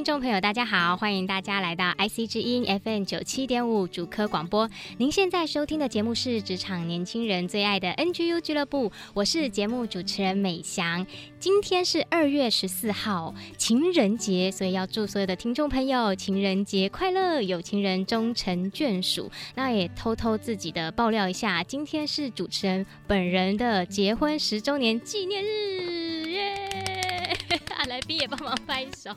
听众朋友，大家好，欢迎大家来到 IC 之音 FM 九七点五主科广播。您现在收听的节目是职场年轻人最爱的 NGU 俱乐部，我是节目主持人美翔。今天是二月十四号，情人节，所以要祝所有的听众朋友情人节快乐，有情人终成眷属。那也偷偷自己的爆料一下，今天是主持人本人的结婚十周年纪念日，耶！来宾也帮忙拍手。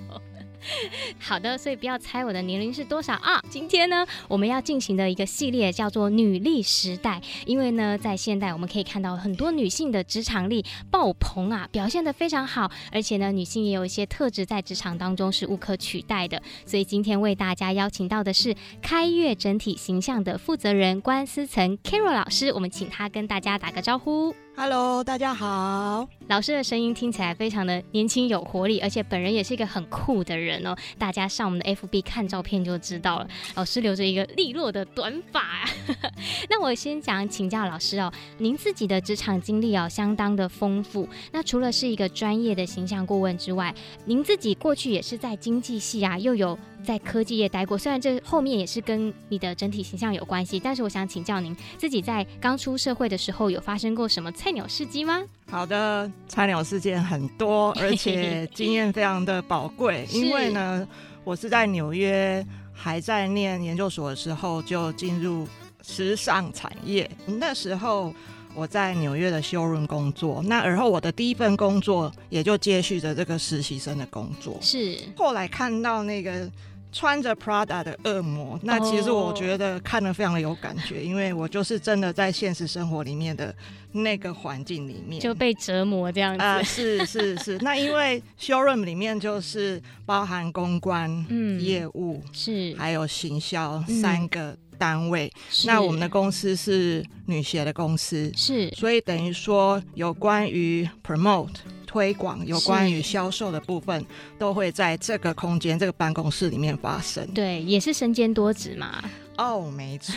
好的，所以不要猜我的年龄是多少啊！今天呢，我们要进行的一个系列叫做“女力时代”，因为呢，在现代我们可以看到很多女性的职场力爆棚啊，表现得非常好，而且呢，女性也有一些特质在职场当中是无可取代的。所以今天为大家邀请到的是开悦整体形象的负责人关思岑 Carol 老师，我们请她跟大家打个招呼。Hello，大家好。老师的声音听起来非常的年轻有活力，而且本人也是一个很酷的人哦。大家上我们的 FB 看照片就知道了。老师留着一个利落的短发。那我先讲，请教老师哦，您自己的职场经历哦相当的丰富。那除了是一个专业的形象顾问之外，您自己过去也是在经济系啊，又有在科技业待过。虽然这后面也是跟你的整体形象有关系，但是我想请教您自己在刚出社会的时候有发生过什么菜鸟事迹吗？好的，菜鸟事件很多，而且 经验非常的宝贵。因为呢，我是在纽约还在念研究所的时候就进入时尚产业。那时候我在纽约的 showroom 工作，那而后我的第一份工作也就接续着这个实习生的工作。是后来看到那个。穿着 Prada 的恶魔，那其实我觉得看得非常的有感觉，oh. 因为我就是真的在现实生活里面的那个环境里面就被折磨这样子。啊、呃，是是是。那因为 showroom 里面就是包含公关、嗯、业务是还有行销三个单位。嗯、那我们的公司是女鞋的公司，是，所以等于说有关于 promote。推广有关于销售的部分，都会在这个空间、这个办公室里面发生。对，也是身兼多职嘛。哦，oh, 没错。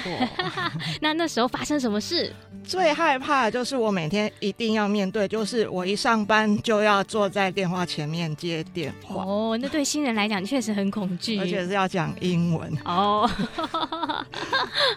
那那时候发生什么事？最害怕的就是我每天一定要面对，就是我一上班就要坐在电话前面接电话。哦，oh, 那对新人来讲确实很恐惧，而且是要讲英文。哦，oh.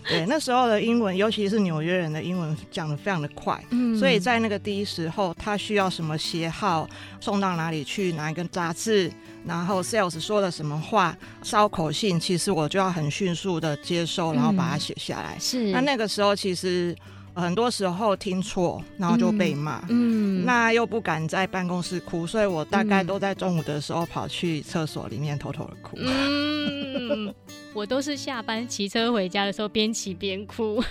对，那时候的英文，尤其是纽约人的英文讲的非常的快，嗯，所以在那个第一时候，他需要什么鞋号送到哪里去，哪一个杂志。然后 sales 说了什么话，烧口信，其实我就要很迅速的接受，然后把它写下来。嗯、是，那那个时候其实很多时候听错，然后就被骂。嗯，那又不敢在办公室哭，所以我大概都在中午的时候跑去厕所里面偷偷的哭。嗯，我都是下班骑车回家的时候边骑边哭。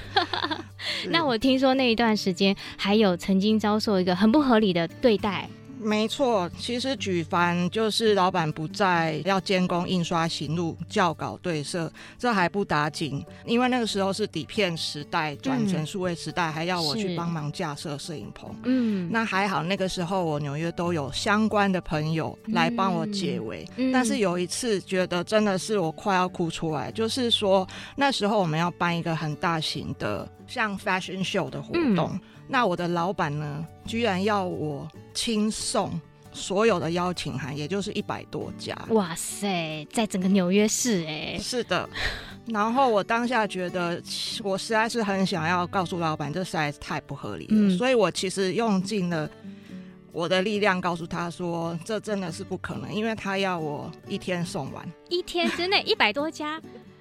那我听说那一段时间还有曾经遭受一个很不合理的对待。没错，其实举凡就是老板不在，要监工、印刷、行路、校稿、对色，这还不打紧，因为那个时候是底片时代转成数位时代，嗯、还要我去帮忙架设摄影棚。嗯，那还好，那个时候我纽约都有相关的朋友来帮我解围。嗯、但是有一次觉得真的是我快要哭出来，就是说那时候我们要办一个很大型的像 fashion show 的活动。嗯那我的老板呢，居然要我亲送所有的邀请函，也就是一百多家。哇塞，在整个纽约市哎。是的。然后我当下觉得，我实在是很想要告诉老板，这实在是太不合理了。嗯。所以我其实用尽了我的力量，告诉他说，这真的是不可能，因为他要我一天送完。一天之内一百多家。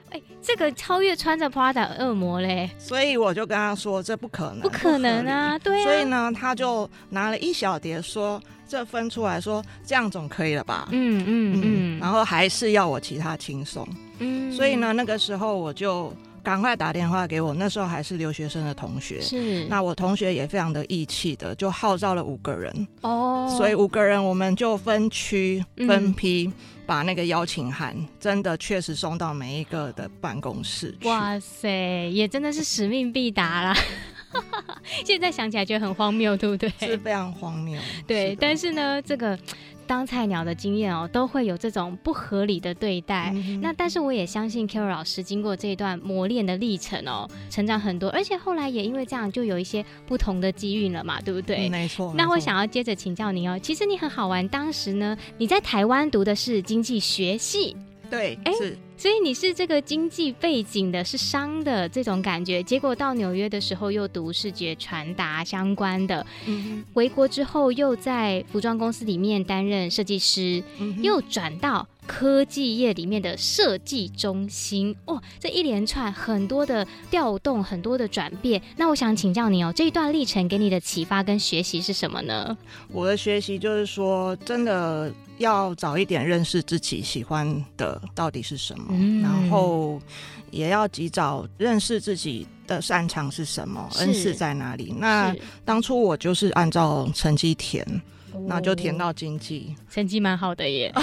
哎、欸，这个超越穿着 Prada 恶魔嘞，所以我就跟他说这不可能，不可能啊，对啊。所以呢，他就拿了一小碟说这分出来说这样总可以了吧？嗯嗯嗯，然后还是要我其他轻松，嗯，所以呢，那个时候我就。赶快打电话给我，那时候还是留学生的同学。是，那我同学也非常的义气的，就号召了五个人。哦，所以五个人我们就分区分批，嗯、把那个邀请函真的确实送到每一个的办公室。哇塞，也真的是使命必达啦！现在想起来觉得很荒谬，对不对？是非常荒谬。对，是但是呢，这个。当菜鸟的经验哦，都会有这种不合理的对待。嗯、那但是我也相信 Carol 老师经过这一段磨练的历程哦，成长很多，而且后来也因为这样，就有一些不同的机遇了嘛，对不对？嗯、没错。那我想要接着请教您哦，其实你很好玩，当时呢，你在台湾读的是经济学系。对，哎，是，所以你是这个经济背景的，是商的这种感觉，结果到纽约的时候又读视觉传达相关的，嗯，回国之后又在服装公司里面担任设计师，嗯，又转到。科技业里面的设计中心哦，这一连串很多的调动，很多的转变。那我想请教你哦，这一段历程给你的启发跟学习是什么呢？我的学习就是说，真的要早一点认识自己喜欢的到底是什么，嗯、然后也要及早认识自己的擅长是什么，恩赐在哪里。那当初我就是按照成绩填。那就填到经济，成绩蛮好的耶。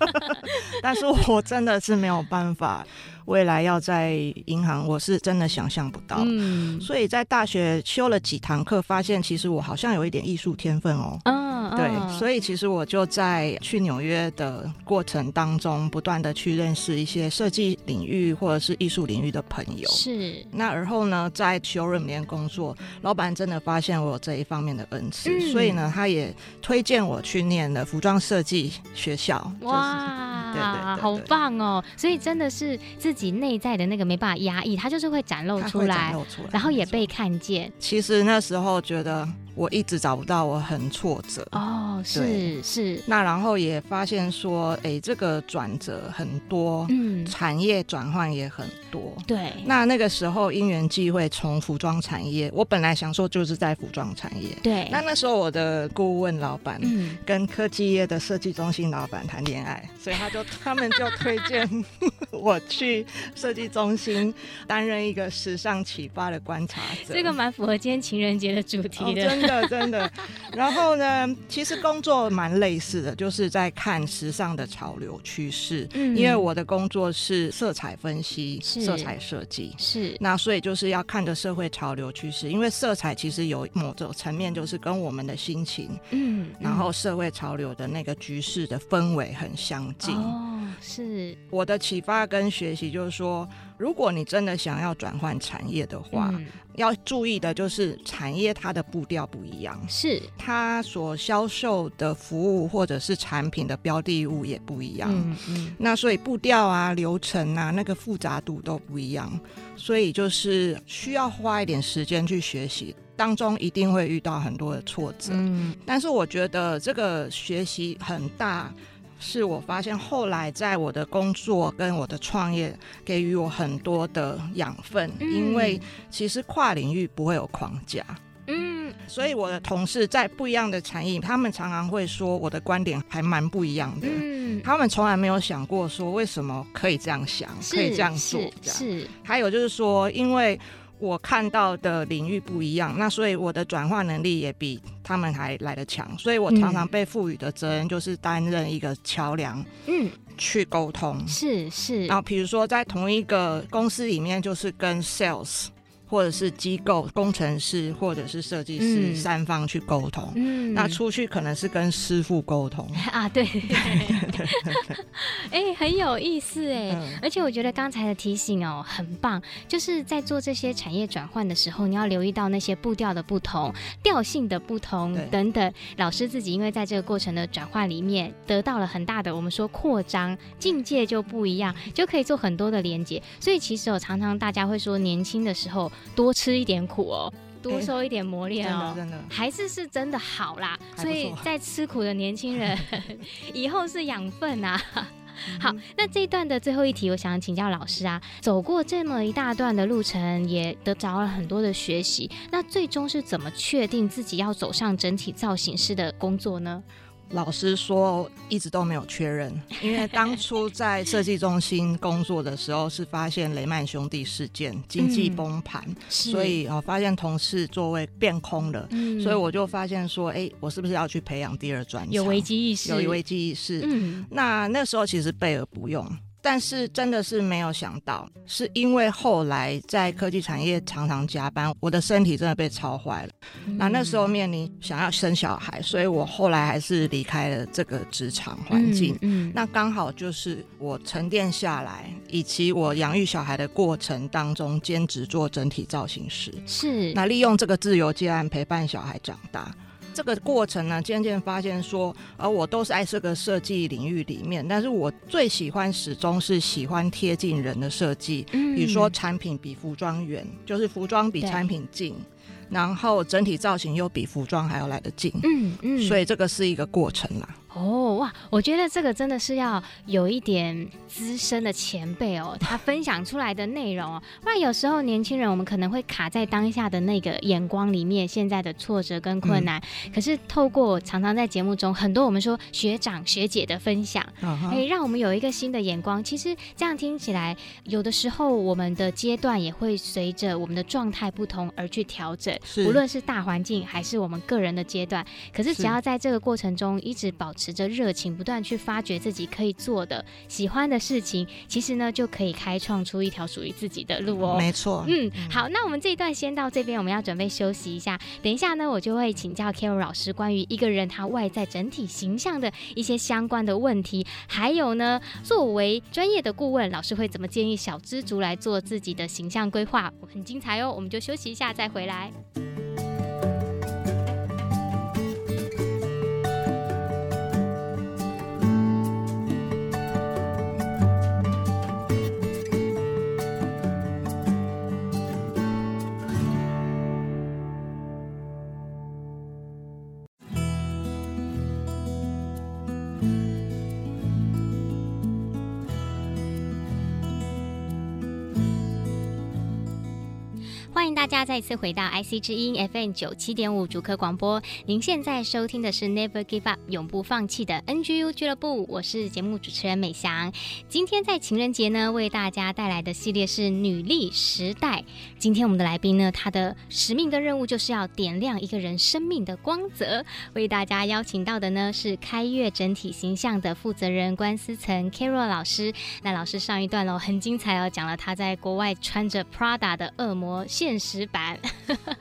但是我真的是没有办法，未来要在银行，我是真的想象不到。嗯，所以在大学修了几堂课，发现其实我好像有一点艺术天分哦。嗯。对，所以其实我就在去纽约的过程当中，不断的去认识一些设计领域或者是艺术领域的朋友。是。那而后呢，在 showroom 里面工作，老板真的发现我有这一方面的恩赐，嗯、所以呢，他也推荐我去念了服装设计学校。哇，对对，对，对，好棒哦！所以真的是自己内在的那个没办法压抑，他就是会展露出来，展露出来，然后也被看见。其实那时候觉得。我一直找不到，我很挫折哦，是是。那然后也发现说，哎、欸，这个转折很多，嗯，产业转换也很多，对。那那个时候因缘际会，从服装产业，我本来想说就是在服装产业，对。那那时候我的顾问老板，嗯，跟科技业的设计中心老板谈恋爱，所以他就他们就推荐 我去设计中心担任一个时尚启发的观察者。这个蛮符合今天情人节的主题的。哦真的 真的，然后呢，其实工作蛮类似的，就是在看时尚的潮流趋势。嗯，因为我的工作是色彩分析、色彩设计，是那所以就是要看着社会潮流趋势。因为色彩其实有某种层面，就是跟我们的心情，嗯，然后社会潮流的那个局势的氛围很相近。哦，是我的启发跟学习，就是说。如果你真的想要转换产业的话，嗯、要注意的就是产业它的步调不一样，是它所销售的服务或者是产品的标的物也不一样。嗯嗯，那所以步调啊、流程啊，那个复杂度都不一样，所以就是需要花一点时间去学习，当中一定会遇到很多的挫折。嗯，但是我觉得这个学习很大。是我发现后来在我的工作跟我的创业给予我很多的养分，嗯、因为其实跨领域不会有框架，嗯，所以我的同事在不一样的产业，他们常常会说我的观点还蛮不一样的，嗯，他们从来没有想过说为什么可以这样想，可以这样做，是还有就是说因为。我看到的领域不一样，那所以我的转化能力也比他们还来得强，所以我常常被赋予的责任就是担任一个桥梁，嗯，去沟通，是是。然后比如说在同一个公司里面，就是跟 sales。或者是机构工程师，或者是设计师，嗯、三方去沟通。嗯，那出去可能是跟师傅沟通 啊，对，哎、欸，很有意思哎，嗯、而且我觉得刚才的提醒哦，很棒，就是在做这些产业转换的时候，你要留意到那些步调的不同、调性的不同对等等。老师自己因为在这个过程的转换里面，得到了很大的我们说扩张境界就不一样，就可以做很多的连接。所以其实我常常大家会说，年轻的时候。多吃一点苦哦，多受一点磨练哦，欸、真的，真的还是是真的好啦。所以在吃苦的年轻人，以后是养分啊。好，那这一段的最后一题，我想请教老师啊，走过这么一大段的路程，也得着了很多的学习，那最终是怎么确定自己要走上整体造型师的工作呢？老师说，一直都没有确认，因为当初在设计中心工作的时候，是发现雷曼兄弟事件，经济崩盘，嗯、所以啊，发现同事座位变空了，嗯、所以我就发现说，哎、欸，我是不是要去培养第二专长？有危机意识，有危机意识。嗯，那那时候其实备而不用。但是真的是没有想到，是因为后来在科技产业常常加班，我的身体真的被操坏了。嗯、那那时候面临想要生小孩，所以我后来还是离开了这个职场环境。嗯，嗯那刚好就是我沉淀下来，以及我养育小孩的过程当中，兼职做整体造型师。是，那利用这个自由接案陪伴小孩长大。这个过程呢，渐渐发现说，呃，我都是在这个设计领域里面，但是我最喜欢始终是喜欢贴近人的设计，嗯，比如说产品比服装远，就是服装比产品近，对然后整体造型又比服装还要来得近，嗯嗯，所以这个是一个过程啦。哦哇，我觉得这个真的是要有一点资深的前辈哦，他分享出来的内容哦，不然有时候年轻人我们可能会卡在当下的那个眼光里面，现在的挫折跟困难。嗯、可是透过常常在节目中很多我们说学长学姐的分享，可以、uh huh. 让我们有一个新的眼光。其实这样听起来，有的时候我们的阶段也会随着我们的状态不同而去调整，无论是大环境还是我们个人的阶段。可是只要在这个过程中一直保持。着热情，不断去发掘自己可以做的、喜欢的事情，其实呢，就可以开创出一条属于自己的路哦。没错，嗯，好，那我们这一段先到这边，我们要准备休息一下。等一下呢，我就会请教 Carol 老师关于一个人他外在整体形象的一些相关的问题，还有呢，作为专业的顾问，老师会怎么建议小知足来做自己的形象规划？很精彩哦，我们就休息一下再回来。来。欢迎大家再次回到 IC 之音 FM 九七点五主科广播。您现在收听的是 Never Give Up 永不放弃的 NGU 俱乐部，我是节目主持人美翔。今天在情人节呢，为大家带来的系列是女力时代。今天我们的来宾呢，她的使命跟任务就是要点亮一个人生命的光泽。为大家邀请到的呢是开悦整体形象的负责人关思岑 Carol 老师。那老师上一段哦很精彩哦，讲了他在国外穿着 Prada 的恶魔现实版，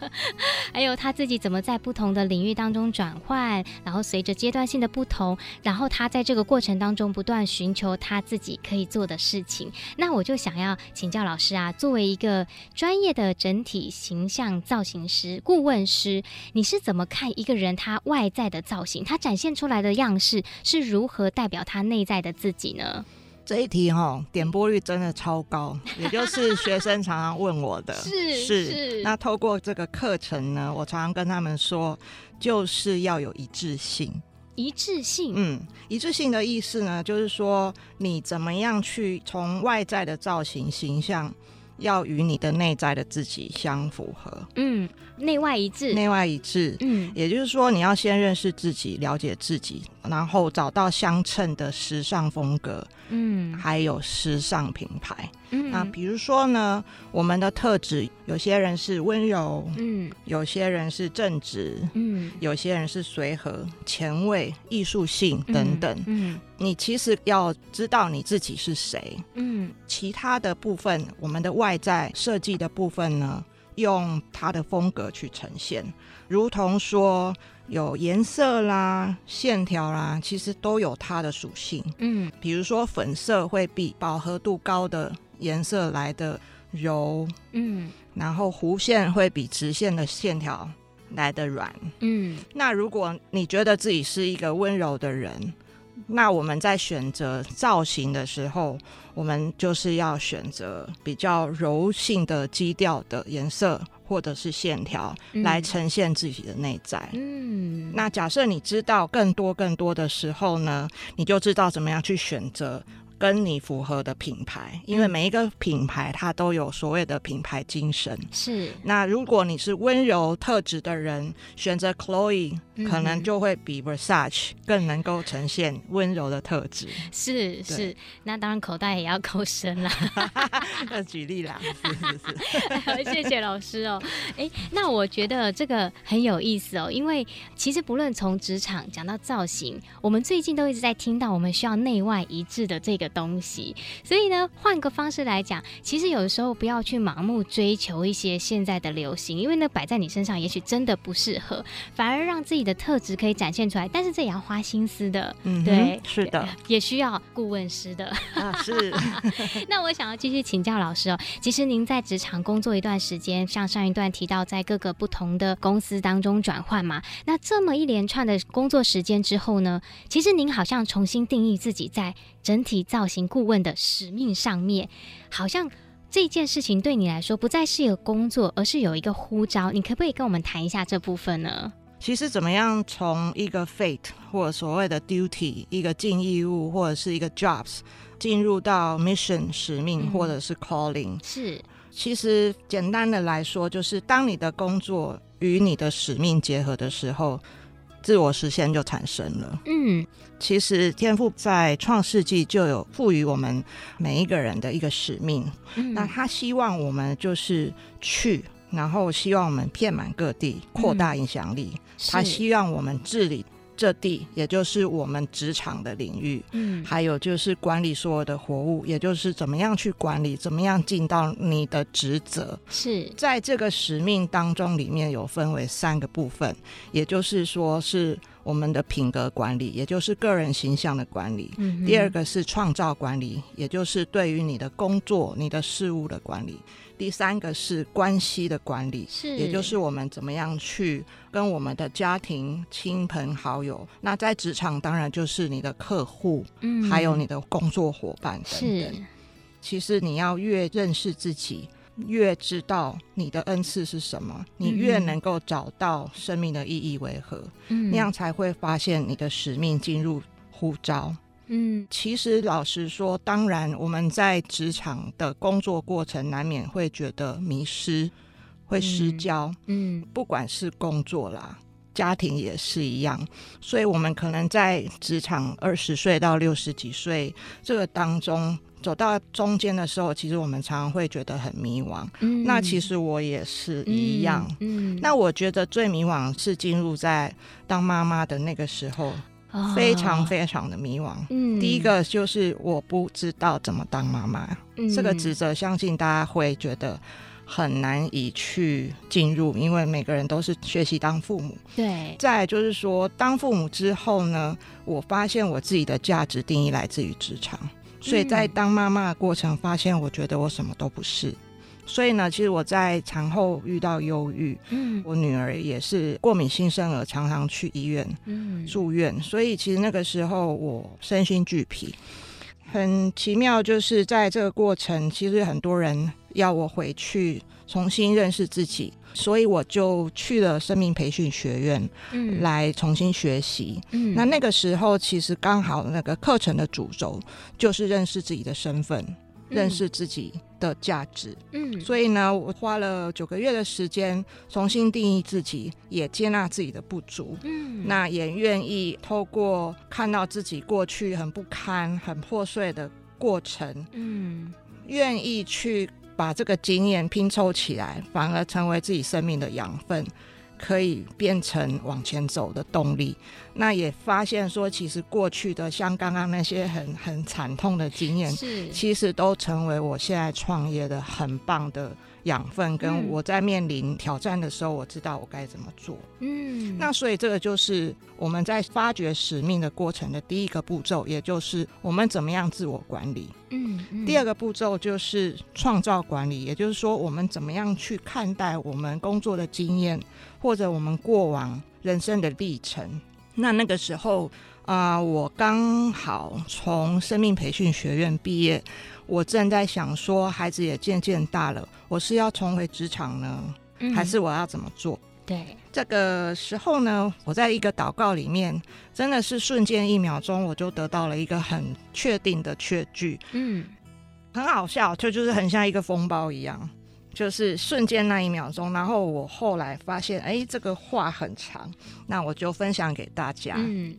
还有他自己怎么在不同的领域当中转换，然后随着阶段性的不同，然后他在这个过程当中不断寻求他自己可以做的事情。那我就想要请教老师啊，作为一个专业的整体形象造型师、顾问师，你是怎么看一个人他外在的造型，他展现出来的样式是如何代表他内在的自己呢？这一题哈，点播率真的超高，也就是学生常常问我的，是是。是那透过这个课程呢，我常常跟他们说，就是要有一致性。一致性，嗯，一致性的意思呢，就是说你怎么样去从外在的造型形象，要与你的内在的自己相符合。嗯。内外一致，内外一致，嗯，也就是说，你要先认识自己，了解自己，然后找到相称的时尚风格，嗯，还有时尚品牌，嗯，那比如说呢，我们的特质，有些人是温柔，嗯，有些人是正直，嗯，有些人是随和、前卫、艺术性等等，嗯，嗯，你其实要知道你自己是谁，嗯，其他的部分，我们的外在设计的部分呢，用它的风格去呈现，如同说有颜色啦、线条啦，其实都有它的属性。嗯，比如说粉色会比饱和度高的颜色来的柔，嗯，然后弧线会比直线的线条来的软，嗯。那如果你觉得自己是一个温柔的人，那我们在选择造型的时候，我们就是要选择比较柔性的基调的颜色或者是线条来呈现自己的内在。嗯，那假设你知道更多更多的时候呢，你就知道怎么样去选择跟你符合的品牌，因为每一个品牌它都有所谓的品牌精神。是。那如果你是温柔特质的人，选择 Chloe，嗯，可能就会比 Versace 更能够呈现温柔的特质。是是，那当然口袋也要够深啦。那举例啦，是是是。谢谢老师哦。哎，那我觉得这个很有意思哦，因为其实不论从职场讲到造型，我们最近都一直在听到我们需要内外一致的这个东西。所以呢，换个方式来讲，其实有的时候不要去盲目追求一些现在的流行，因为呢摆在你身上也许真的不适合，反而让自己的特质可以展现出来。但是这也要花心思的，嗯，对，是的，也需要顾问师的啊，是。那我想要继续请教老师哦，其实您在职场工作一段时间，像上一段提到在各个不同的公司当中转换嘛，那这么一连串的工作时间之后呢，其实您好像重新定义自己在整体造型顾问的使命上面，好像这件事情对你来说不再是一个工作，而是有一个呼召。你可不可以跟我们谈一下这部分呢？其实怎么样从一个 fate 或者所谓的 duty，一个尽义务或者是一个 jobs，进入到 mission 使命或者是 calling，、嗯、是。其实简单的来说，就是当你的工作与你的使命结合的时候，自我实现就产生了。嗯，其实天赋在创世纪就有赋予我们每一个人的一个使命。嗯，那他希望我们就是去，然后希望我们遍满各地，扩大影响力。嗯，他希望我们治理。这地也就是我们职场的领域，嗯，还有就是管理所有的活物，也就是怎么样去管理，怎么样尽到你的职责。是在这个使命当中，里面有分为三个部分，也就是说是我们的品格管理，也就是个人形象的管理。嗯，第二个是创造管理，也就是对于你的工作、你的事物的管理。第三个是关系的管理，是，也就是我们怎么样去跟我们的家庭、亲朋好友，那在职场当然就是你的客户，嗯，还有你的工作伙伴等等。是，其实你要越认识自己，越知道你的恩赐是什么，你越能够找到生命的意义为何，嗯，那样才会发现你的使命进入呼召。嗯，其实老实说，当然我们在职场的工作过程难免会觉得迷失，会失焦。嗯，嗯，不管是工作啦，家庭也是一样。所以，我们可能在职场二十岁到六十几岁这个当中，走到中间的时候，其实我们常常会觉得很迷惘。嗯，那其实我也是一样。嗯，嗯，那我觉得最迷惘是进入在当妈妈的那个时候。非常非常的迷惘。嗯，第一个就是我不知道怎么当妈妈，嗯，这个职责相信大家会觉得很难以去进入，因为每个人都是学习当父母。对。再就是说，当父母之后呢，我发现我自己的价值定义来自于职场，所以在当妈妈的过程，发现我觉得我什么都不是。所以呢，其实我在产后遇到忧郁，嗯，我女儿也是过敏性生儿，常常去医院，嗯，住院。所以其实那个时候我身心俱疲。很奇妙，就是在这个过程，其实很多人要我回去重新认识自己，所以我就去了生命培训学院，嗯，来重新学习。嗯，那那个时候其实刚好那个课程的主轴就是认识自己的身份。认识自己的价值，嗯，所以呢，我花了九个月的时间重新定义自己，也接纳自己的不足，嗯，那也愿意透过看到自己过去很不堪、很破碎的过程，嗯，愿意去把这个经验拼凑起来，反而成为自己生命的养分。可以变成往前走的动力，那也发现说，其实过去的像刚刚那些很很惨痛的经验，是。其实都成为我现在创业的很棒的养分。跟我在面临挑战的时候，我知道我该怎么做。嗯，那所以这个就是我们在发掘使命的过程的第一个步骤，也就是我们怎么样自我管理。嗯，嗯，第二个步骤就是创造管理，也就是说，我们怎么样去看待我们工作的经验，或者我们过往人生的历程。那那个时候啊，呃，我刚好从生命培训学院毕业，我正在想说，孩子也渐渐大了，我是要重回职场呢，还是我要怎么做？对，这个时候呢，我在一个祷告里面，真的是瞬间一秒钟，我就得到了一个很确定的确据。嗯，很好笑，就就是很像一个风暴一样，就是瞬间那一秒钟。然后我后来发现，哎，这个话很长，那我就分享给大家。嗯，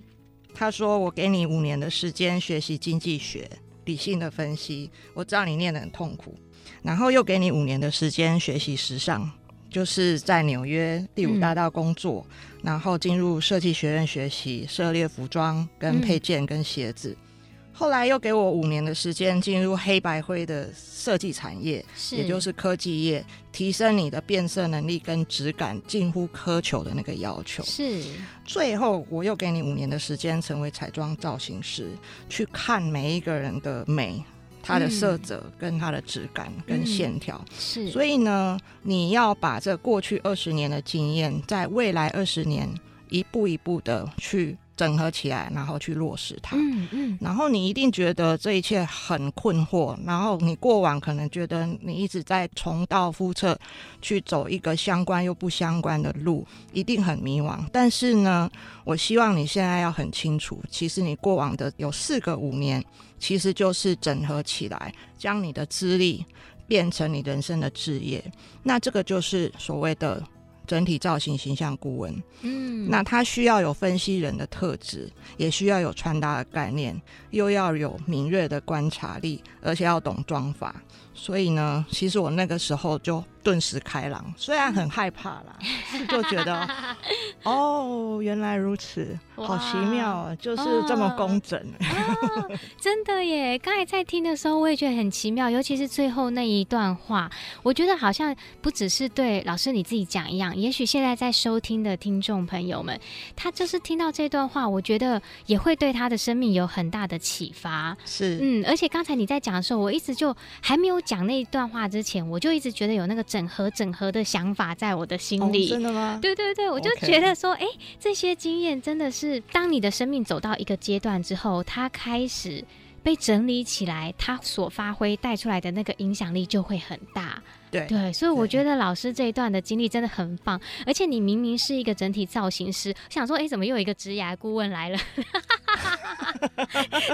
他说：“我给你五年的时间学习经济学理性的分析，我知道你念得很痛苦，然后又给你五年的时间学习时尚。”就是在纽约第五大道工作，嗯、然后进入设计学院学习涉猎服装跟配件跟鞋子，嗯、后来又给我五年的时间进入黑白灰的设计产业，是也就是科技业，提升你的变色能力跟质感近乎苛求的那个要求。是，最后我又给你五年的时间成为彩妆造型师，去看每一个人的美。它的色泽跟它的质感跟线条、嗯、是，所以呢，你要把这过去二十年的经验，在未来二十年一步一步的去整合起来，然后去落实它。嗯嗯。然后你一定觉得这一切很困惑，然后你过往可能觉得你一直在重蹈覆辙，去走一个相关又不相关的路，一定很迷惘。但是呢，我希望你现在要很清楚，其实你过往的有四个五年。其实就是整合起来，将你的资历变成你人生的置业。那这个就是所谓的整体造型形象顾问。嗯，那他需要有分析人的特质，也需要有穿搭的概念，又要有敏锐的观察力，而且要懂妆法。所以呢，其实我那个时候就顿时开朗，虽然很害怕啦，就觉得 哦，原来如此，好奇妙啊，就是这么工整。哦哦，真的耶！刚才在听的时候，我也觉得很奇妙，尤其是最后那一段话，我觉得好像不只是对老师你自己讲一样，也许现在在收听的听众朋友们，他就是听到这段话，我觉得也会对他的生命有很大的启发。是，嗯，而且刚才你在讲的时候，我一直就还没有。讲那一段话之前，我就一直觉得有那个整合整合的想法在我的心里。哦、真的吗？对对对，我就觉得说，哎这些经验真的是，当你的生命走到一个阶段之后，它开始被整理起来，它所发挥带出来的那个影响力就会很大。对对，所以我觉得老师这一段的经历真的很棒。而且你明明是一个整体造型师，想说，哎，怎么又有一个职涯顾问来了？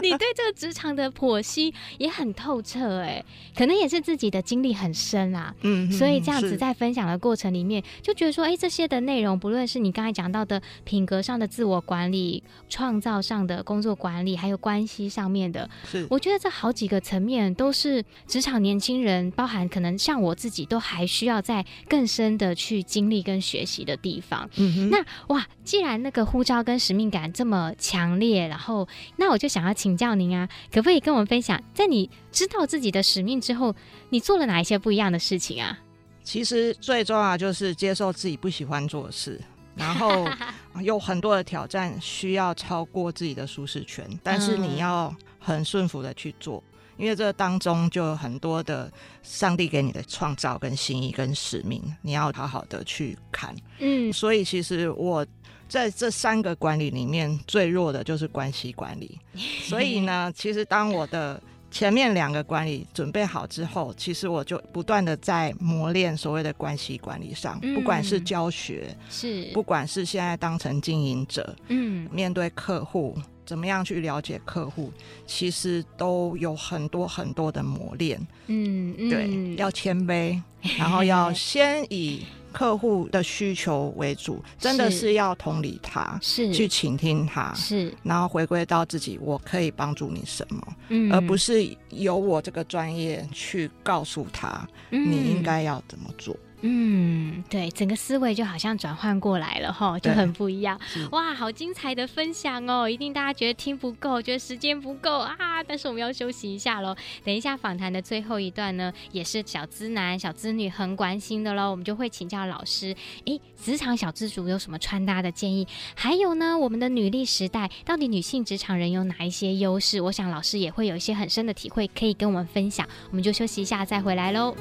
你对这个职场的剖析也很透彻哎，可能也是自己的经历很深啊，嗯，所以这样子在分享的过程里面，就觉得说，哎，这些的内容，不论是你刚才讲到的品格上的自我管理、创造上的工作管理，还有关系上面的，是，我觉得这好几个层面都是职场年轻人，包含可能像我自己都还需要在更深的去经历跟学习的地方。嗯，那哇，既然那个呼召跟使命感这么强烈，然后那。我就想要请教您啊，可不可以跟我们分享，在你知道自己的使命之后，你做了哪一些不一样的事情啊？其实最重要就是接受自己不喜欢做的事，然后 有很多的挑战需要超过自己的舒适圈，但是你要很顺服的去做，因为这当中就有很多的上帝给你的创造跟心意跟使命，你要好好的去看。嗯，所以其实我。在这三个管理里面，最弱的就是关系管理。所以呢，其实当我的前面两个管理准备好之后，其实我就不断的在磨练所谓的关系管理上，不管是教学，是不管是现在当成经营者，嗯，面对客户，怎么样去了解客户，其实都有很多很多的磨练。嗯，对，要谦卑，然后要先以。客户的需求为主，真的是要同理他，是去倾听他，是，然后回归到自己，我可以帮助你什么，嗯，而不是由我这个专业去告诉他，嗯，你应该要怎么做。嗯，对，整个思维就好像转换过来了哈，就很不一样。哇，好精彩的分享哦！一定大家觉得听不够，觉得时间不够啊！但是我们要休息一下喽。等一下访谈的最后一段呢，也是小资男、小资女很关心的喽。我们就会请教老师，诶，职场小资族有什么穿搭的建议？还有呢，我们的女力时代到底女性职场人有哪一些优势？我想老师也会有一些很深的体会可以跟我们分享。我们就休息一下，再回来喽。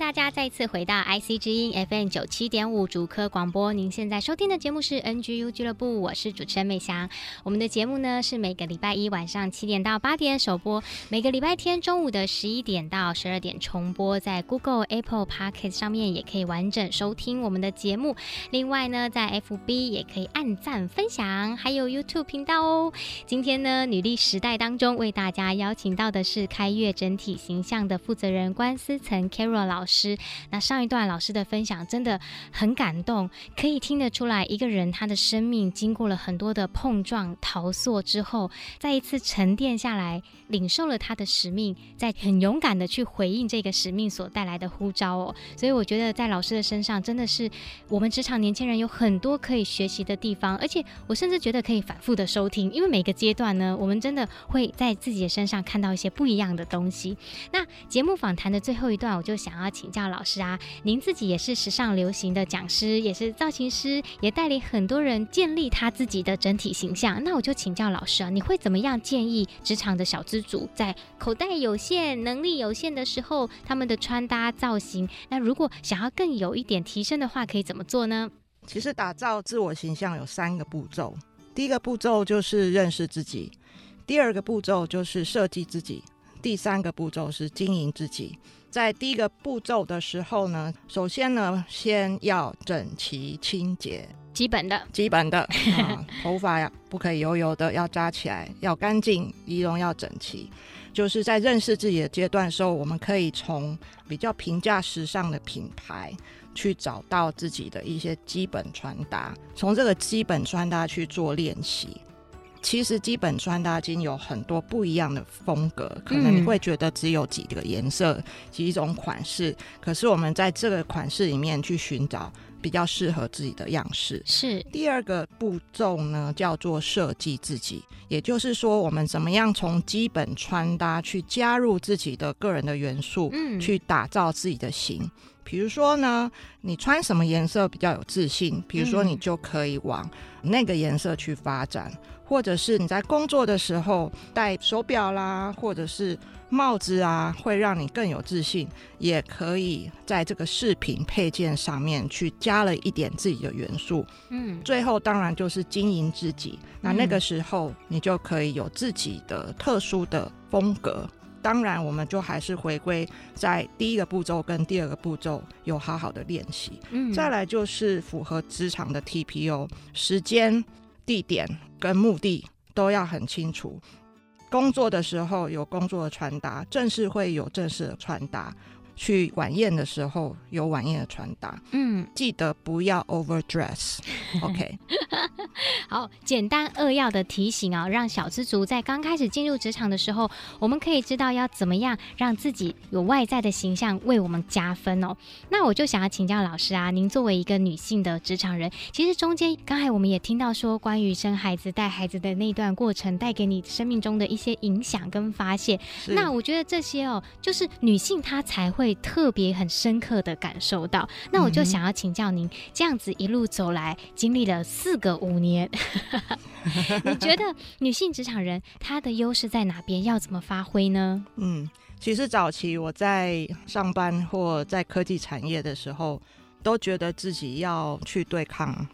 大家再次回到 IC 之音 FM 九七点五主科广播。您现在收听的节目是 NGU 俱乐部，我是主持人美翔。我们的节目呢是每个礼拜一晚上七点到八点首播，每个礼拜天中午的十一点到十二点重播，在 Google、Apple Pocket 上面也可以完整收听我们的节目。另外呢，在 FB 也可以按赞分享，还有 YouTube 频道哦。今天呢，女力时代当中为大家邀请到的是开月整体形象的负责人关思岑 Carol 老师。师那上一段老师的分享真的很感动，可以听得出来，一个人他的生命经过了很多的碰撞、逃缩之后，再一次沉淀下来，领受了他的使命，再很勇敢的去回应这个使命所带来的呼召哦。所以我觉得在老师的身上，真的是我们职场年轻人有很多可以学习的地方，而且我甚至觉得可以反复的收听，因为每个阶段呢，我们真的会在自己的身上看到一些不一样的东西。那节目访谈的最后一段，我就想要请教老师啊，您自己也是时尚流行的讲师，也是造型师，也带领很多人建立他自己的整体形象。那我就请教老师啊，你会怎么样建议职场的小资族在口袋有限、能力有限的时候，他们的穿搭造型？那如果想要更有一点提升的话，可以怎么做呢？其实打造自我形象有三个步骤，第一个步骤就是认识自己，第二个步骤就是设计自己。第三个步骤是经营自己。在第一个步骤的时候呢，首先呢，先要整齐清洁，基本的，基本的 啊，头发呀不可以油油的，要扎起来，要干净，仪容要整齐。就是在认识自己的阶段的时候，我们可以从比较平价时尚的品牌去找到自己的一些基本穿搭，从这个基本穿搭去做练习。其实基本穿搭已经有很多不一样的风格，可能你会觉得只有几个颜色、几种款式，可是我们在这个款式里面去寻找比较适合自己的样式。是第二个步骤呢，叫做设计自己，也就是说，我们怎么样从基本穿搭去加入自己的个人的元素，嗯，去打造自己的型。比如说呢，你穿什么颜色比较有自信，比如说你就可以往那个颜色去发展。或者是你在工作的时候戴手表啦，或者是帽子啊，会让你更有自信。也可以在这个饰品配件上面去加了一点自己的元素。嗯，最后当然就是经营自己。那那个时候你就可以有自己的特殊的风格。当然，我们就还是回归在第一个步骤跟第二个步骤有好好的练习。嗯，再来就是符合职场的 TPO 时间。地点跟目的都要很清楚。工作的时候有工作的传达，正式会有正式的穿搭。去晚宴的时候有晚宴的穿搭，嗯，记得不要 overdress。OK，好，简单扼要的提醒啊，让小资族在刚开始进入职场的时候，我们可以知道要怎么样让自己有外在的形象为我们加分哦。那我就想要请教老师啊，您作为一个女性的职场人，其实中间刚才我们也听到说，关于生孩子、带孩子的那段过程，带给你生命中的一些影响跟发现。那我觉得这些哦，就是女性她才会。特别很深刻的感受到，那我就想要请教您，嗯、这样子一路走来，经历了四个五年，你觉得女性职场人她的优势在哪边？要怎么发挥呢？嗯，其实早期我在上班或在科技产业的时候，都觉得自己要去对抗。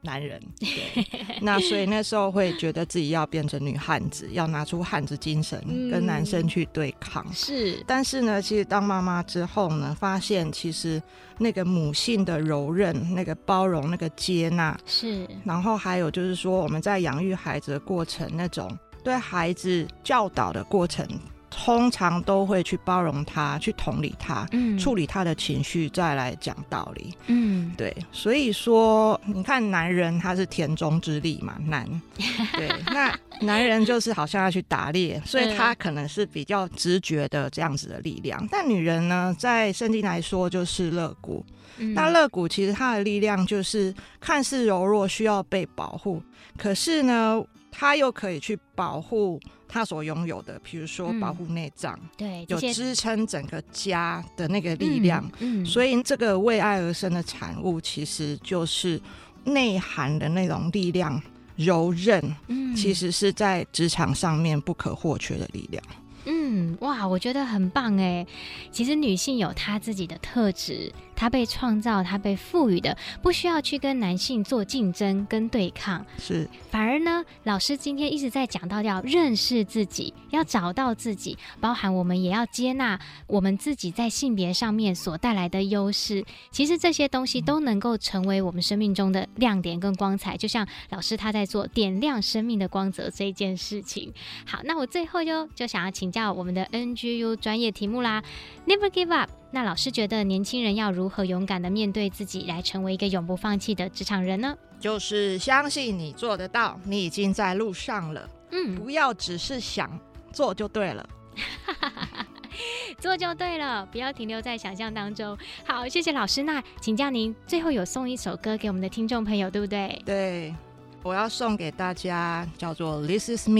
男人，对，那所以那时候会觉得自己要变成女汉子，要拿出汉子精神，跟男生去对抗。嗯、是，但是呢，其实当妈妈之后呢，发现其实那个母性的柔韧、那个包容、那个接纳，是。然后还有就是说，我们在养育孩子的过程，那种对孩子教导的过程。通常都会去包容他，去同理他，嗯，处理他的情绪，再来讲道理，嗯，对。所以说，你看男人他是田中之力嘛，男，对，那男人就是好像要去打猎，所以他可能是比较直觉的这样子的力量。但女人呢，在圣经来说就是肋骨，嗯，那肋骨其实它的力量就是看似柔弱，需要被保护，可是呢，它又可以去保护。他所拥有的，比如说保护内脏，对，有支撑整个家的那个力量，嗯，嗯，所以这个为爱而生的产物，其实就是内涵的那种力量，柔韧，嗯，其实是在职场上面不可或缺的力量。嗯嗯，哇，我觉得很棒哎。其实女性有她自己的特质，她被创造，她被赋予的，不需要去跟男性做竞争跟对抗。是，反而呢，老师今天一直在讲到要认识自己，要找到自己，包含我们也要接纳我们自己在性别上面所带来的优势。其实这些东西都能够成为我们生命中的亮点跟光彩。就像老师他在做点亮生命的光泽这一件事情。好，那我最后就就想要请教我们的 NGU 专业题目啦，Never give up。那老师觉得年轻人要如何勇敢的面对自己，来成为一个永不放弃的职场人呢？就是相信你做得到，你已经在路上了。嗯，不要只是想做就对了，做就对了，不要停留在想象当中。好，谢谢老师。那请教您最后有送一首歌给我们的听众朋友，对不对？对。我要送给大家叫做《This Is Me》，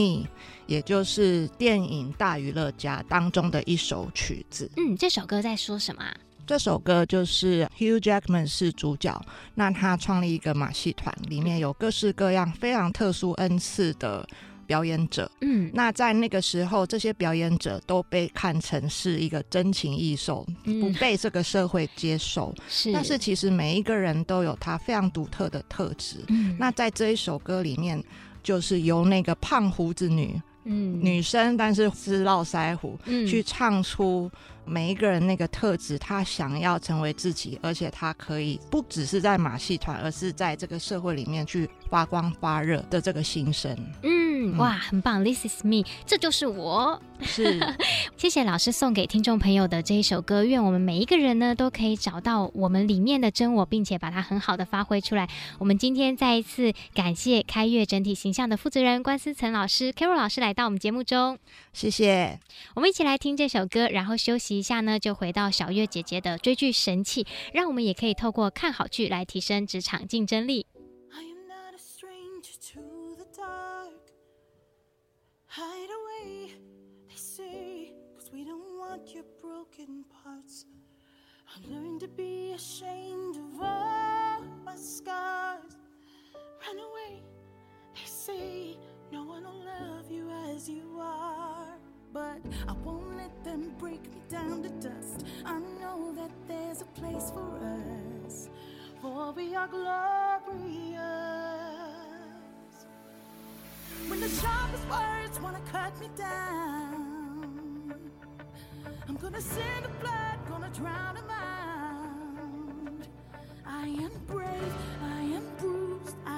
也就是电影《大娱乐家》当中的一首曲子。嗯，这首歌在说什么？这首歌就是 Hugh Jackman 是主角，那他创立一个马戏团，里面有各式各样非常特殊恩赐的。表演者，嗯，那在那个时候，这些表演者都被看成是一个真情异兽，嗯，不被这个社会接受。是，但是其实每一个人都有他非常独特的特质。嗯，那在这一首歌里面，就是由那个胖胡子女，嗯，女生，但是是络腮胡，嗯，去唱出。每一个人那个特质，他想要成为自己，而且他可以不只是在马戏团，而是在这个社会里面去发光发热的这个心声。嗯，哇，很棒，This is me，这就是我。是，谢谢老师送给听众朋友的这一首歌。愿我们每一个人呢，都可以找到我们里面的真我，并且把它很好的发挥出来。我们今天再一次感谢开月整体形象的负责人关思成老师，Carol 老师来到我们节目中。谢谢。我们一起来听这首歌，然后休息。一下呢，就回到小月姐姐的追剧神器，让我们也可以透过看好剧来提升职场竞争力。But I won't let them break me down to dust. I know that there's a place for us, for we are glorious. When the sharpest words wanna cut me down, I'm gonna send the blood, gonna drown them out. I am brave, I am bruised, I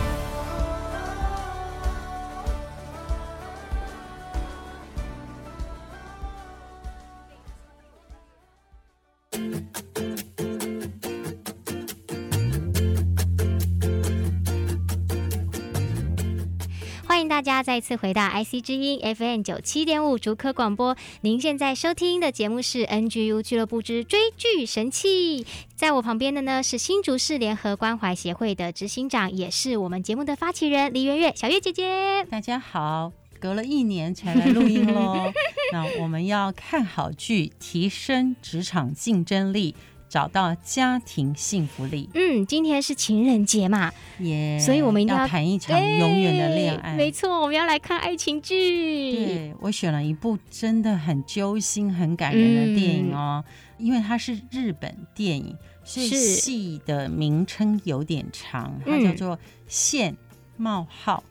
大家再次回到 IC 之音 FM 九七点五竹科广播。您现在收听的节目是 NGU 俱乐部之追剧神器。在我旁边的呢是新竹市联合关怀协会的执行长，也是我们节目的发起人李媛月小月姐姐。大家好，隔了一年才来录音喽。那我们要看好剧，提升职场竞争力。找到家庭幸福力。嗯，今天是情人节嘛，耶，yeah, 所以我们一定要谈一场永远的恋爱。没错，我们要来看爱情剧。对，我选了一部真的很揪心、很感人的电影哦，嗯、因为它是日本电影，所以戏的名称有点长，它叫做《线冒号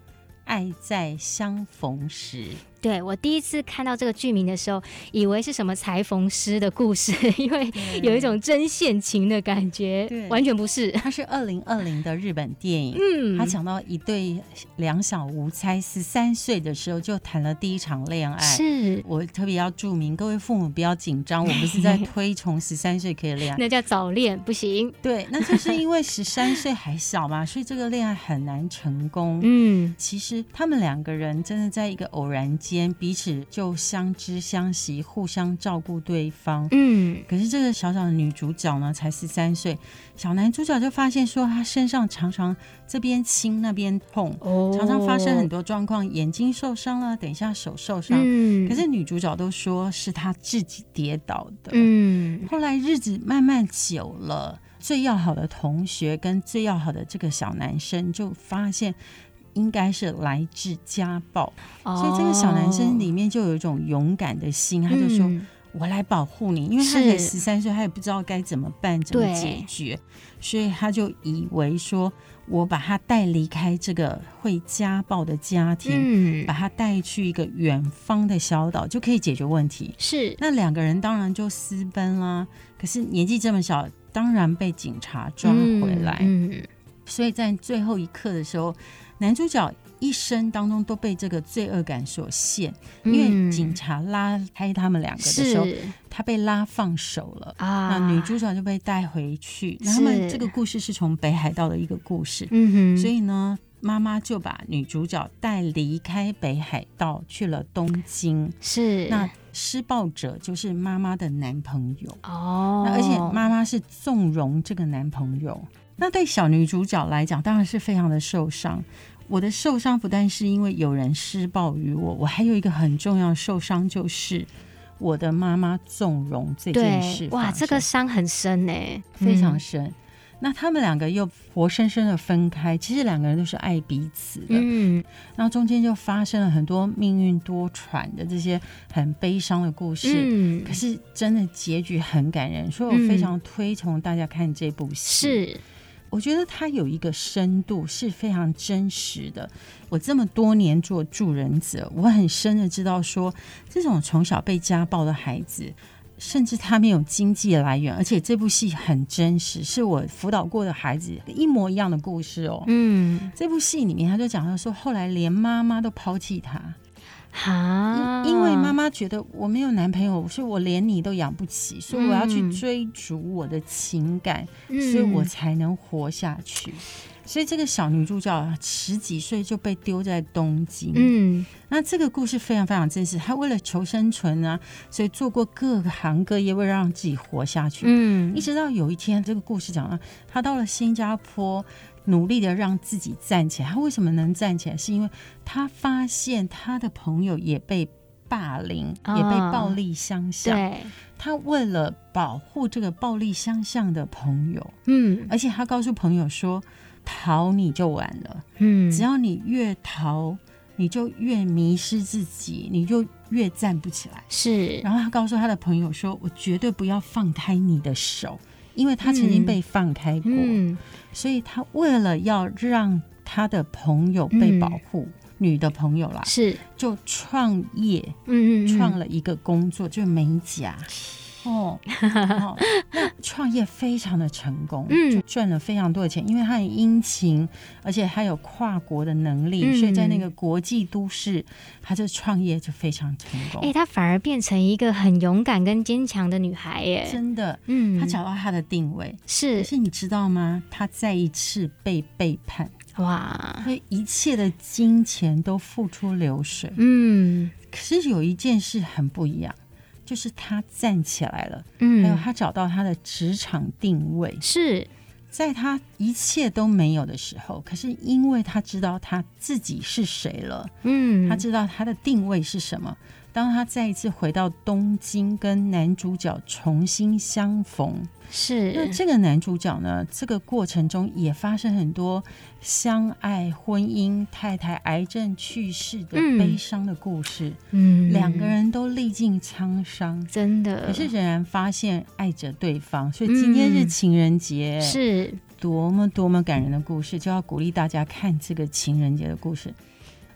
爱在相逢时》。对，我第一次看到这个剧名的时候，以为是什么裁缝师的故事，因为有一种真性情的感觉，对完全不是。它是二零二零的日本电影，嗯，他讲到一对两小无猜，十三岁的时候就谈了第一场恋爱。是我特别要注明，各位父母不要紧张，我不是在 推崇十三岁可以恋爱，那叫早恋，不行。对，那就是因为十三岁还小嘛，所以这个恋爱很难成功。嗯，其实他们两个人真的在一个偶然间。彼此就相知相惜，互相照顾对方。嗯，可是这个小小的女主角呢，才十三岁，小男主角就发现说，他身上常常这边青那边痛，哦，常常发生很多状况，眼睛受伤了，等一下手受伤。嗯，可是女主角都说是她自己跌倒的。嗯，后来日子慢慢久了，最要好的同学跟最要好的这个小男生就发现。应该是来自家暴，哦，所以这个小男生里面就有一种勇敢的心，他就说：“嗯、我来保护你。”因为他才十三岁，他也不知道该怎么办、怎么解决，所以他就以为说：“我把他带离开这个会家暴的家庭，嗯、把他带去一个远方的小岛，就可以解决问题。”是。那两个人当然就私奔啦。可是年纪这么小，当然被警察抓回来。嗯，嗯所以在最后一刻的时候。男主角一生当中都被这个罪恶感所限，因为警察拉开他们两个的时候，他被拉放手了啊。那女主角就被带回去。那他们这个故事是从北海道的一个故事，嗯哼。所以呢，妈妈就把女主角带离开北海道去了东京。是。那施暴者就是妈妈的男朋友哦。那而且妈妈是纵容这个男朋友。那对小女主角来讲，当然是非常的受伤。我的受伤不但是因为有人施暴于我，我还有一个很重要的受伤，就是我的妈妈纵容这件事。哇，这个伤很深呢，非常深。嗯、那他们两个又活生生的分开，其实两个人都是爱彼此的。嗯，然后中间就发生了很多命运多舛的这些很悲伤的故事。嗯，可是真的结局很感人，所以我非常推崇大家看这部戏。是。我觉得它有一个深度是非常真实的。我这么多年做助人者，我很深的知道说，这种从小被家暴的孩子，甚至他没有经济来源，而且这部戏很真实，是我辅导过的孩子一模一样的故事哦。嗯，这部戏里面他就讲到说，后来连妈妈都抛弃他。哈，因为妈妈觉得我没有男朋友，所以我连你都养不起，所以我要去追逐我的情感，嗯、所以我才能活下去。所以这个小女主角十几岁就被丢在东京，嗯，那这个故事非常非常真实。她为了求生存啊，所以做过各行各业，为了让自己活下去，嗯，一直到有一天，这个故事讲了，她到了新加坡。努力的让自己站起来。他为什么能站起来？是因为他发现他的朋友也被霸凌，哦、也被暴力相向。对，他为了保护这个暴力相向的朋友，嗯，而且他告诉朋友说：“逃你就完了，嗯，只要你越逃，你就越迷失自己，你就越站不起来。”是。然后他告诉他的朋友说：“我绝对不要放开你的手。”因为他曾经被放开过，所以他为了要让他的朋友被保护，嗯、女的朋友啦，是。就创业，嗯嗯，创了一个工作，就是美甲。哦，哦，那创业非常的成功，嗯，就赚了非常多的钱，因为他很殷勤，而且他有跨国的能力，嗯、所以在那个国际都市，他就创业就非常成功。哎、欸，他反而变成一个很勇敢跟坚强的女孩，耶，真的，嗯，他找到他的定位。是，可是你知道吗？他再一次被背叛，哇，所以一切的金钱都付出流水，嗯，可是有一件事很不一样。就是他站起来了，嗯，还有他找到他的职场定位，是。在他一切都没有的时候，可是因为他知道他自己是谁了，嗯，他知道他的定位是什么。当他再一次回到东京，跟男主角重新相逢，是那这个男主角呢？这个过程中也发生很多相爱、婚姻、太太癌症去世的悲伤的故事。嗯，两个人都历尽沧桑，真的，可是仍然发现爱着对方。所以今天是情人节，嗯、是多么多么感人的故事，就要鼓励大家看这个情人节的故事。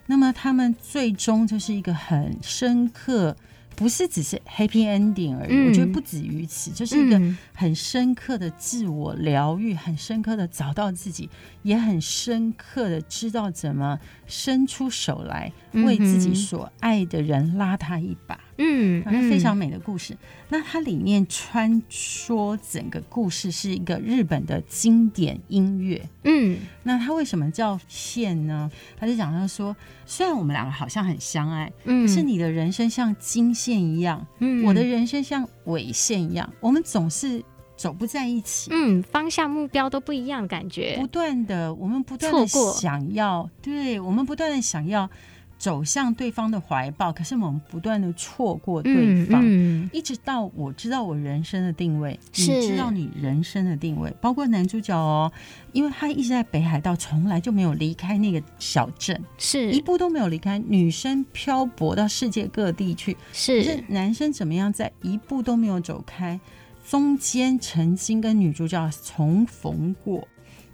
那么他们最终就是一个很深刻，不是只是 happy ending 而已。嗯、我觉得不止于此，就是一个很深刻的自我疗愈，很深刻的找到自己，也很深刻的知道怎么伸出手来为自己所爱的人拉他一把。嗯，嗯，非常美的故事。那它里面穿梭整个故事是一个日本的经典音乐。嗯，那它为什么叫线呢？他就讲到说，虽然我们两个好像很相爱，嗯，可是你的人生像经线一样，嗯，我的人生像纬线一样，我们总是。走不在一起，嗯，方向目标都不一样，感觉不断的，我们不断的想要，对，我们不断的想要走向对方的怀抱，可是我们不断的错过对方，嗯嗯、一直到我知道我人生的定位，你知道你人生的定位，包括男主角哦，因为他一直在北海道，从来就没有离开那个小镇，是一步都没有离开。女生漂泊到世界各地去，是男生怎么样，在一步都没有走开。中间曾经跟女主角重逢过，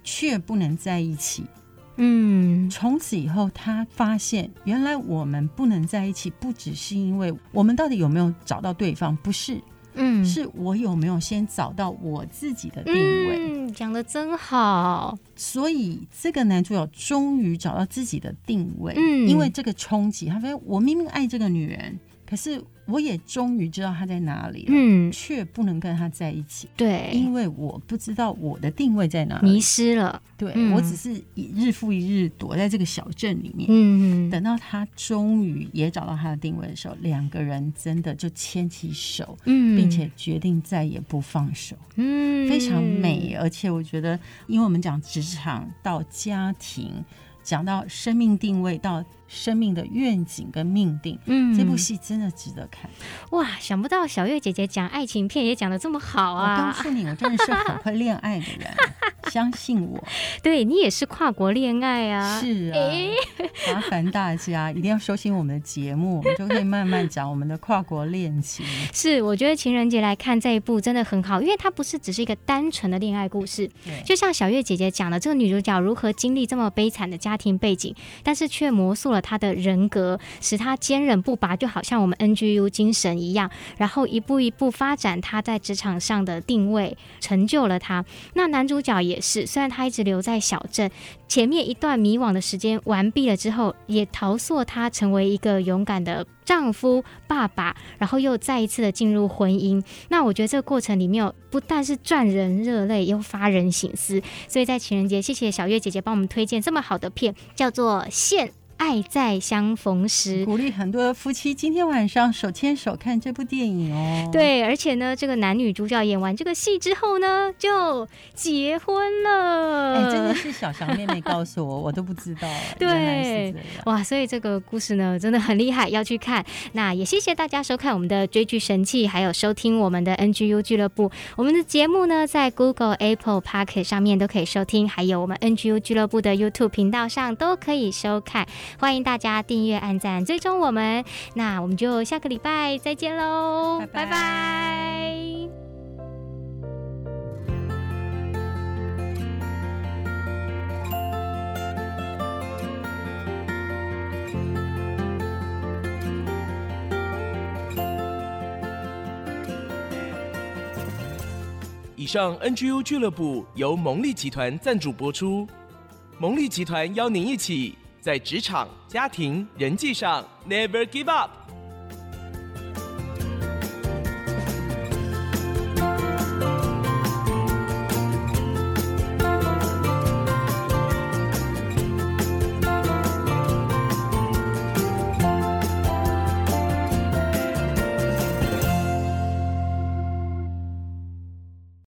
却不能在一起。嗯，从此以后，他发现原来我们不能在一起，不只是因为我们到底有没有找到对方，不是，嗯，是我有没有先找到我自己的定位。嗯，讲的真好。所以这个男主角终于找到自己的定位。嗯，因为这个冲击，他发现我明明爱这个女人，可是。我也终于知道他在哪里了，嗯，却不能跟他在一起，对，因为我不知道我的定位在哪里，迷失了。对、嗯、我只是一日复一日躲在这个小镇里面，嗯，等到他终于也找到他的定位的时候，两个人真的就牵起手，嗯，并且决定再也不放手，嗯，非常美。而且我觉得，因为我们讲职场到家庭，讲到生命定位到。生命的愿景跟命定，嗯，这部戏真的值得看。哇，想不到小月姐姐讲爱情片也讲的这么好啊！我告诉你，我真的是很会恋爱的人，相信我。对，你也是跨国恋爱啊？是啊，欸、麻烦大家一定要收听我们的节目，我们就可以慢慢讲我们的跨国恋情。是，我觉得情人节来看这一部真的很好，因为它不是只是一个单纯的恋爱故事。对，就像小月姐姐讲的，这个女主角如何经历这么悲惨的家庭背景，但是却魔术了。他的人格使他坚韧不拔，就好像我们 NGU 精神一样，然后一步一步发展他在职场上的定位，成就了他。那男主角也是，虽然他一直留在小镇，前面一段迷惘的时间完毕了之后，也陶塑他成为一个勇敢的丈夫、爸爸，然后又再一次的进入婚姻。那我觉得这个过程里面，不但是赚人热泪，又发人省思。所以在情人节，谢谢小月姐姐帮我们推荐这么好的片，叫做《线》。爱在相逢时，鼓励很多夫妻今天晚上手牵手看这部电影哦。对，而且呢，这个男女主角演完这个戏之后呢，就结婚了。哎，真的是小翔妹妹告诉我，我都不知道。对，哇，所以这个故事呢，真的很厉害，要去看。那也谢谢大家收看我们的追剧神器，还有收听我们的 NGU 俱乐部。我们的节目呢，在 Google、Apple、Pocket 上面都可以收听，还有我们 NGU 俱乐部的 YouTube 频道上都可以收看。欢迎大家订阅、按赞、追踪我们，那我们就下个礼拜再见喽，拜拜。拜拜。以上 NGU 俱乐部由蒙利集团赞助播出，蒙利集团邀您一起。在职场、家庭、人际上，Never give up。